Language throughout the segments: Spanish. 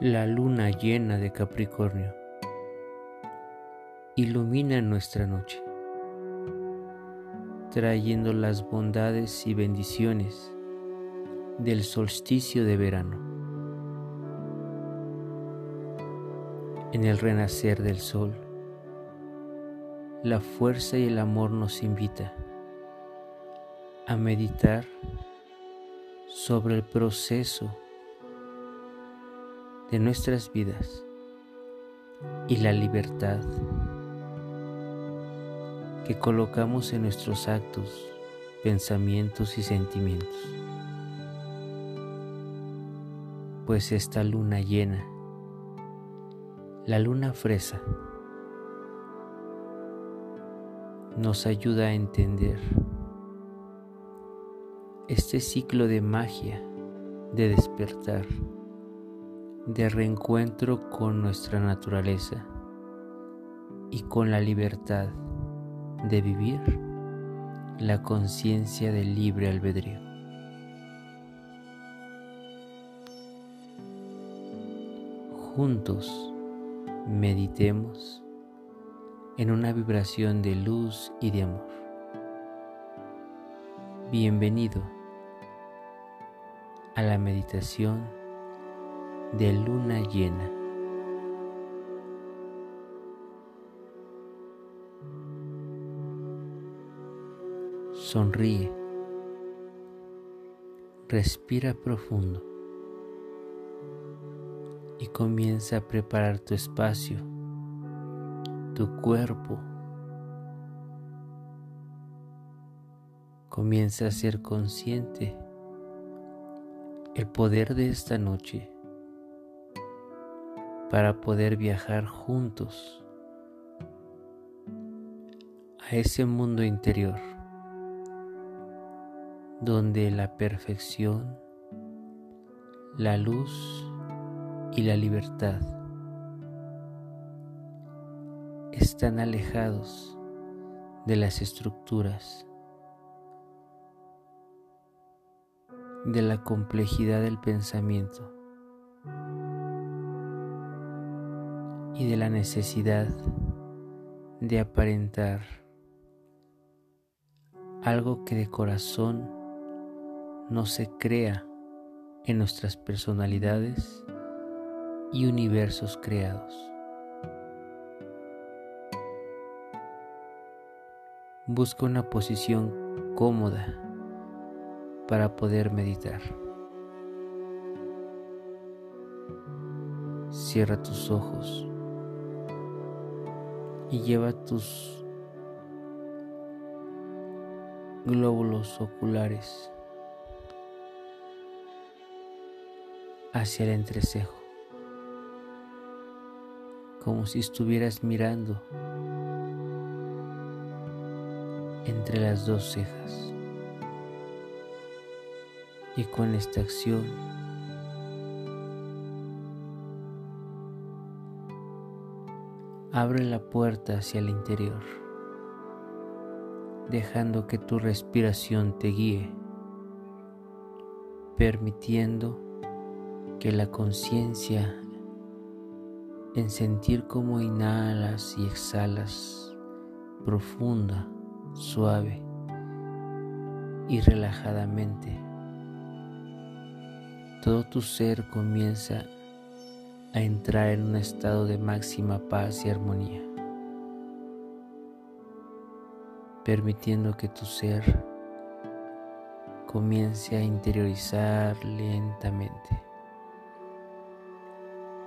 La luna llena de Capricornio ilumina nuestra noche, trayendo las bondades y bendiciones del solsticio de verano. En el renacer del sol, la fuerza y el amor nos invita a meditar sobre el proceso de nuestras vidas y la libertad que colocamos en nuestros actos, pensamientos y sentimientos. Pues esta luna llena, la luna fresa, nos ayuda a entender este ciclo de magia, de despertar, de reencuentro con nuestra naturaleza y con la libertad de vivir la conciencia del libre albedrío. Juntos meditemos en una vibración de luz y de amor. Bienvenido a la meditación de luna llena. Sonríe. Respira profundo y comienza a preparar tu espacio, tu cuerpo. Comienza a ser consciente el poder de esta noche para poder viajar juntos a ese mundo interior donde la perfección, la luz y la libertad están alejados de las estructuras, de la complejidad del pensamiento y de la necesidad de aparentar algo que de corazón no se crea en nuestras personalidades y universos creados. Busca una posición cómoda para poder meditar. Cierra tus ojos y lleva tus glóbulos oculares hacia el entrecejo, como si estuvieras mirando entre las dos cejas. Y con esta acción abre la puerta hacia el interior, dejando que tu respiración te guíe, permitiendo que la conciencia en sentir cómo inhalas y exhalas profunda, suave y relajadamente, todo tu ser comienza a entrar en un estado de máxima paz y armonía, permitiendo que tu ser comience a interiorizar lentamente.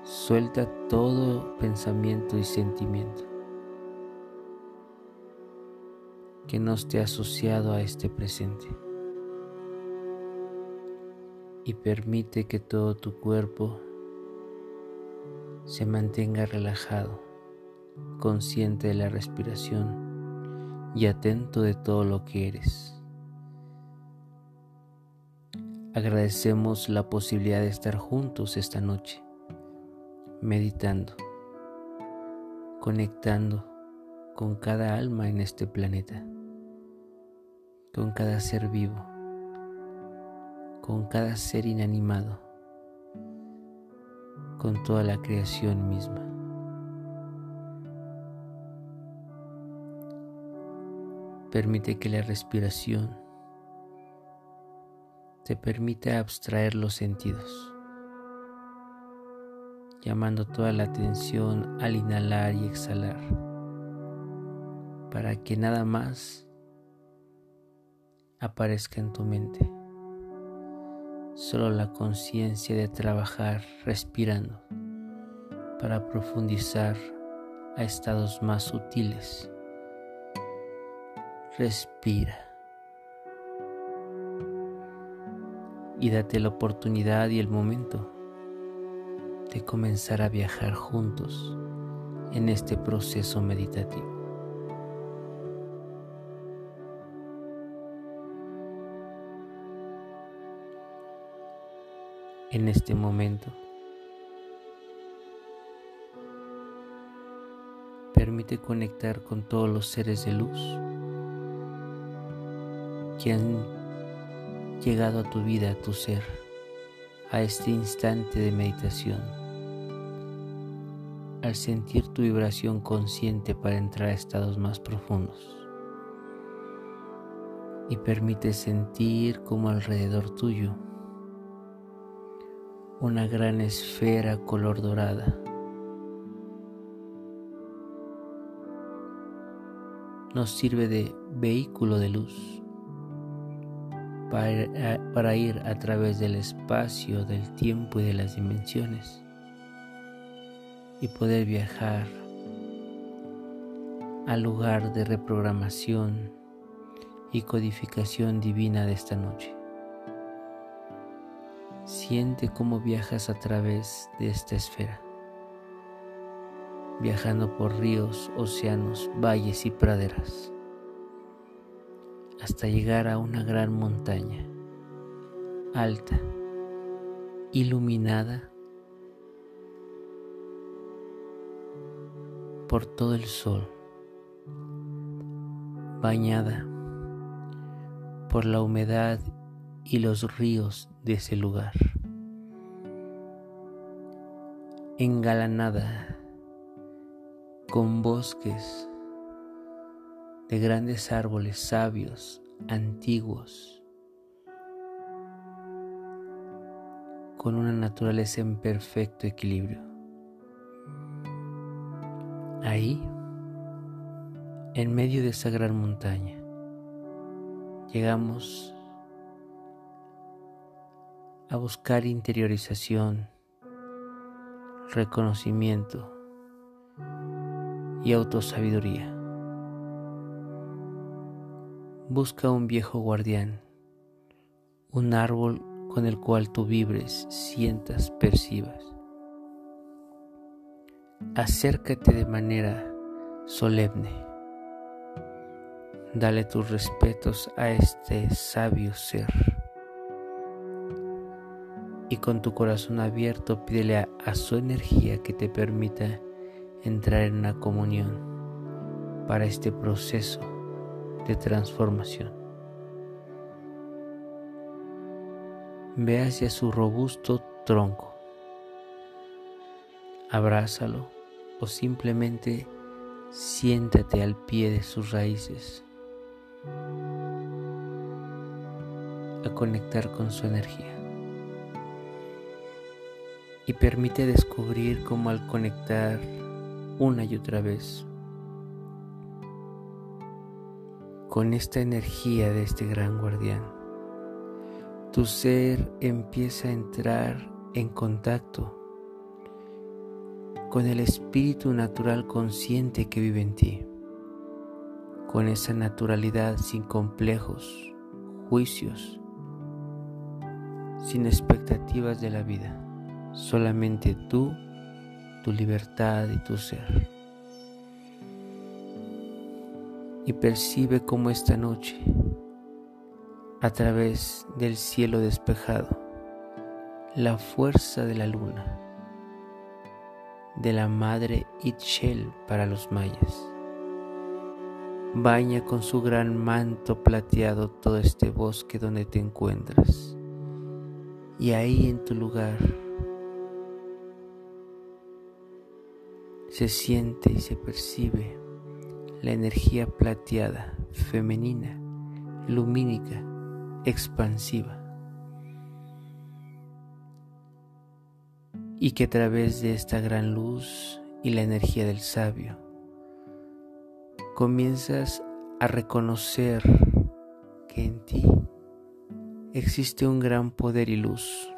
Suelta todo pensamiento y sentimiento que no esté asociado a este presente. Y permite que todo tu cuerpo se mantenga relajado, consciente de la respiración y atento de todo lo que eres. Agradecemos la posibilidad de estar juntos esta noche meditando, conectando con cada alma en este planeta, con cada ser vivo, con cada ser inanimado, con toda la creación misma. Permite que la respiración te permita abstraer los sentidos, llamando toda la atención al inhalar y exhalar, para que nada más aparezca en tu mente, solo la conciencia de trabajar respirando para profundizar a estados más sutiles respira y date la oportunidad y el momento de comenzar a viajar juntos en este proceso meditativo. En este momento, permite conectar con todos los seres de luz que han llegado a tu vida, a tu ser, a este instante de meditación. Al sentir tu vibración consciente para entrar a estados más profundos. Y permite sentir como alrededor tuyo una gran esfera color dorada. Nos sirve de vehículo de luz para ir, a, través del espacio, del tiempo y de las dimensiones y poder viajar al lugar de reprogramación y codificación divina de esta noche. Siente cómo viajas a través de esta esfera, viajando por ríos, océanos, valles y praderas hasta llegar a una gran montaña, alta, iluminada por todo el sol, bañada por la humedad y los ríos de ese lugar, engalanada con bosques de grandes árboles sabios, antiguos, con una naturaleza en perfecto equilibrio. Ahí, en medio de esa gran montaña, llegamos a buscar interiorización, reconocimiento y autosabiduría. Busca un viejo guardián, un árbol con el cual tú vibres, sientas, percibas. Acércate de manera solemne. Dale tus respetos a este sabio ser. Y con tu corazón abierto pídele a, su energía que te permita entrar en una comunión para este proceso de transformación. Ve hacia su robusto tronco, abrázalo o simplemente siéntate al pie de sus raíces a conectar con su energía. Y permite descubrir cómo al conectar una y otra vez con esta energía de este gran guardián. Tu ser empieza a entrar en contacto con el espíritu natural consciente que vive en ti, con esa naturalidad sin complejos, juicios, sin expectativas de la vida, solamente tú, tu libertad y tu ser y percibe como esta noche, a través del cielo despejado, la fuerza de la luna, de la madre Itchel para los mayas. Baña con su gran manto plateado todo este bosque donde te encuentras. Y ahí en tu lugar, se siente y se percibe la energía plateada, femenina, lumínica, expansiva. Y que a través de esta gran luz y la energía del sabio, comienzas a reconocer que en ti existe un gran poder y luz,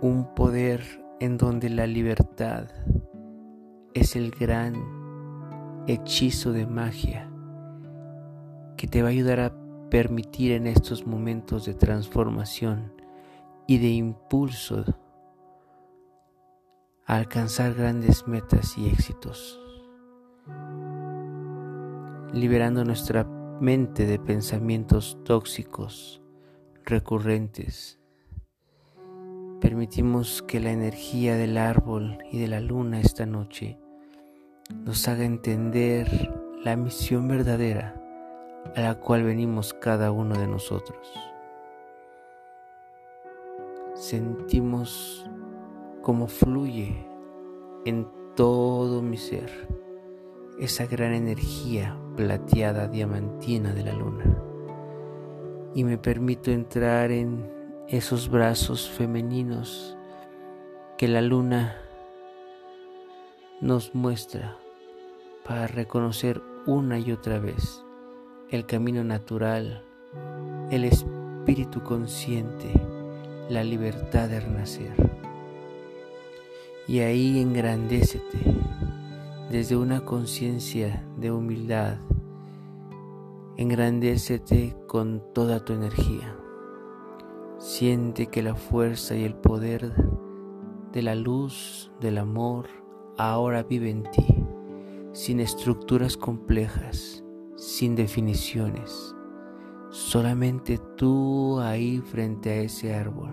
un poder en donde la libertad es el gran hechizo de magia que te va a ayudar a permitir en estos momentos de transformación y de impulso a alcanzar grandes metas y éxitos liberando nuestra mente de pensamientos tóxicos, recurrentes. Permitimos que la energía del árbol y de la luna esta noche nos haga entender la misión verdadera a la cual venimos cada uno de nosotros. Sentimos cómo fluye en todo mi ser esa gran energía plateada diamantina de la luna y me permito entrar en esos brazos femeninos que la luna nos muestra para reconocer una y otra vez el camino natural, el espíritu consciente, la libertad de renacer. Y ahí engrandécete desde una conciencia de humildad. Engrandécete con toda tu energía. Siente que la fuerza y el poder de la luz, del amor, ahora vive en ti, sin estructuras complejas, sin definiciones. Solamente tú ahí frente a ese árbol,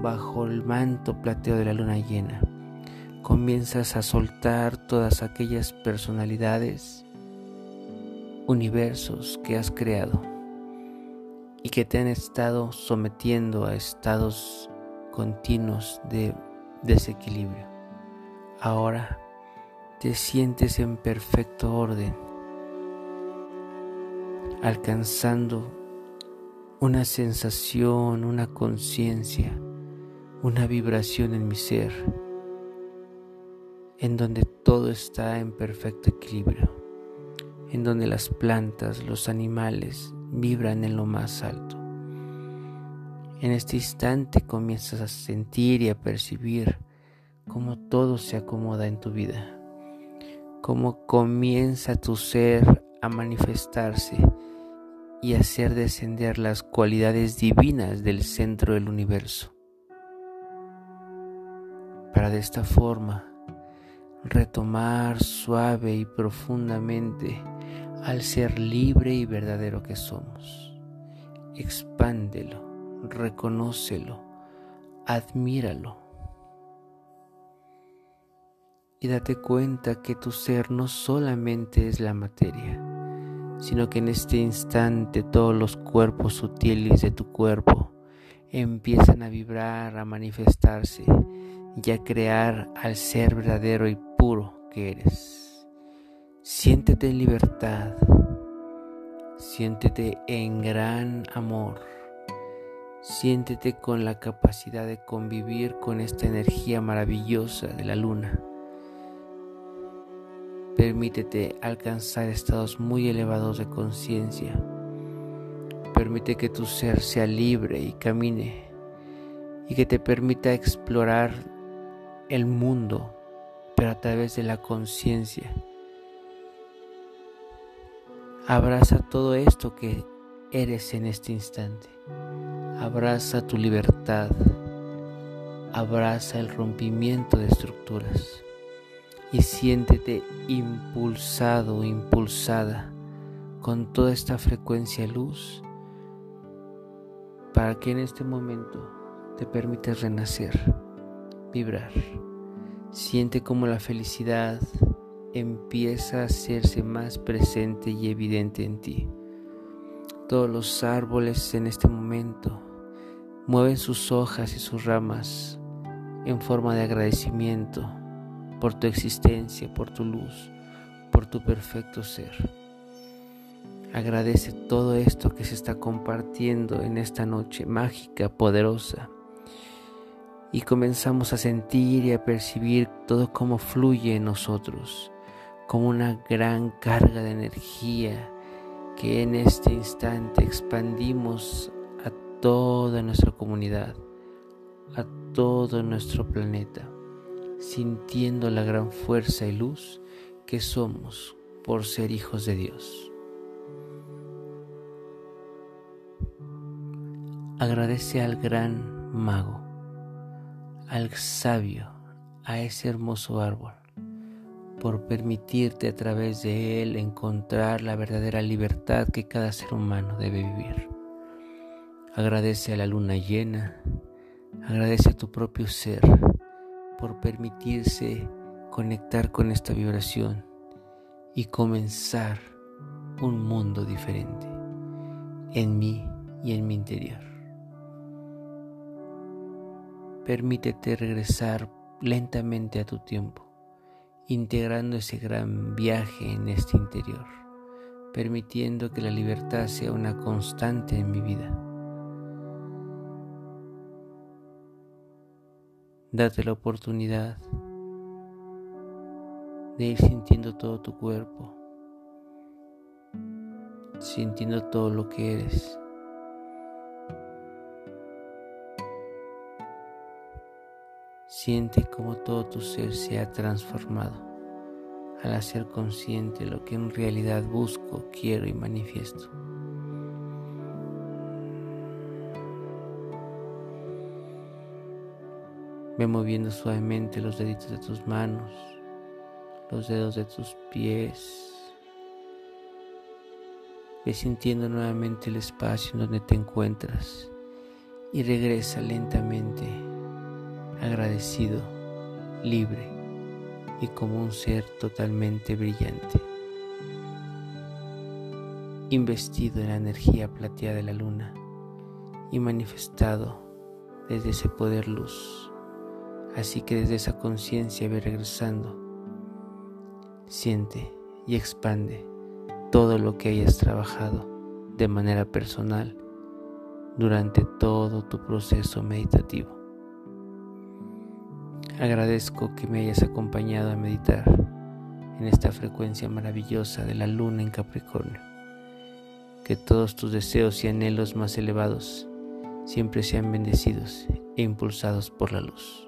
bajo el manto plateo de la luna llena comienzas a soltar todas aquellas personalidades, universos que has creado y que te han estado sometiendo a estados continuos de desequilibrio. Ahora te sientes en perfecto orden, alcanzando una sensación, una conciencia, una vibración en mi ser en donde todo está en perfecto equilibrio, en donde las plantas, los animales vibran en lo más alto. En este instante comienzas a sentir y a percibir cómo todo se acomoda en tu vida, cómo comienza tu ser a manifestarse y hacer descender las cualidades divinas del centro del universo. Para de esta forma retomar suave y profundamente al ser libre y verdadero que somos. Expándelo, reconócelo, admíralo. Y date cuenta que tu ser no solamente es la materia, sino que en este instante todos los cuerpos sutiles de tu cuerpo empiezan a vibrar, a manifestarse y a crear al ser verdadero y que eres. Siéntete en libertad, siéntete en gran amor, siéntete con la capacidad de convivir con esta energía maravillosa de la luna. Permítete alcanzar estados muy elevados de conciencia. Permite que tu ser sea libre y camine y que te permita explorar el mundo pero a través de la conciencia. Abraza todo esto que eres en este instante. Abraza tu libertad. Abraza el rompimiento de estructuras. Y siéntete impulsado, impulsada con toda esta frecuencia luz para que en este momento te permitas renacer, vibrar. Siente como la felicidad empieza a hacerse más presente y evidente en ti. Todos los árboles en este momento mueven sus hojas y sus ramas en forma de agradecimiento por tu existencia, por tu luz, por tu perfecto ser. Agradece todo esto que se está compartiendo en esta noche mágica, poderosa. Y comenzamos a sentir y a percibir todo como fluye en nosotros, como una gran carga de energía que en este instante expandimos a toda nuestra comunidad, a todo nuestro planeta, sintiendo la gran fuerza y luz que somos por ser hijos de Dios. Agradece al gran mago, al sabio, a ese hermoso árbol, por permitirte a través de él encontrar la verdadera libertad que cada ser humano debe vivir. Agradece a la luna llena, agradece a tu propio ser por permitirse conectar con esta vibración y comenzar un mundo diferente en mí y en mi interior. Permítete regresar lentamente a tu tiempo, integrando ese gran viaje en este interior, permitiendo que la libertad sea una constante en mi vida. Date la oportunidad de ir sintiendo todo tu cuerpo, sintiendo todo lo que eres. Siente como todo tu ser se ha transformado al hacer consciente lo que en realidad busco, quiero y manifiesto. Ve moviendo suavemente los deditos de tus manos, los dedos de tus pies. Ve sintiendo nuevamente el espacio en donde te encuentras y regresa lentamente agradecido, libre y como un ser totalmente brillante. Investido en la energía plateada de la luna y manifestado desde ese poder luz. Así que desde esa conciencia ve regresando, siente y expande todo lo que hayas trabajado de manera personal durante todo tu proceso meditativo. Agradezco que me hayas acompañado a meditar en esta frecuencia maravillosa de la luna en Capricornio. Que todos tus deseos y anhelos más elevados siempre sean bendecidos e impulsados por la luz.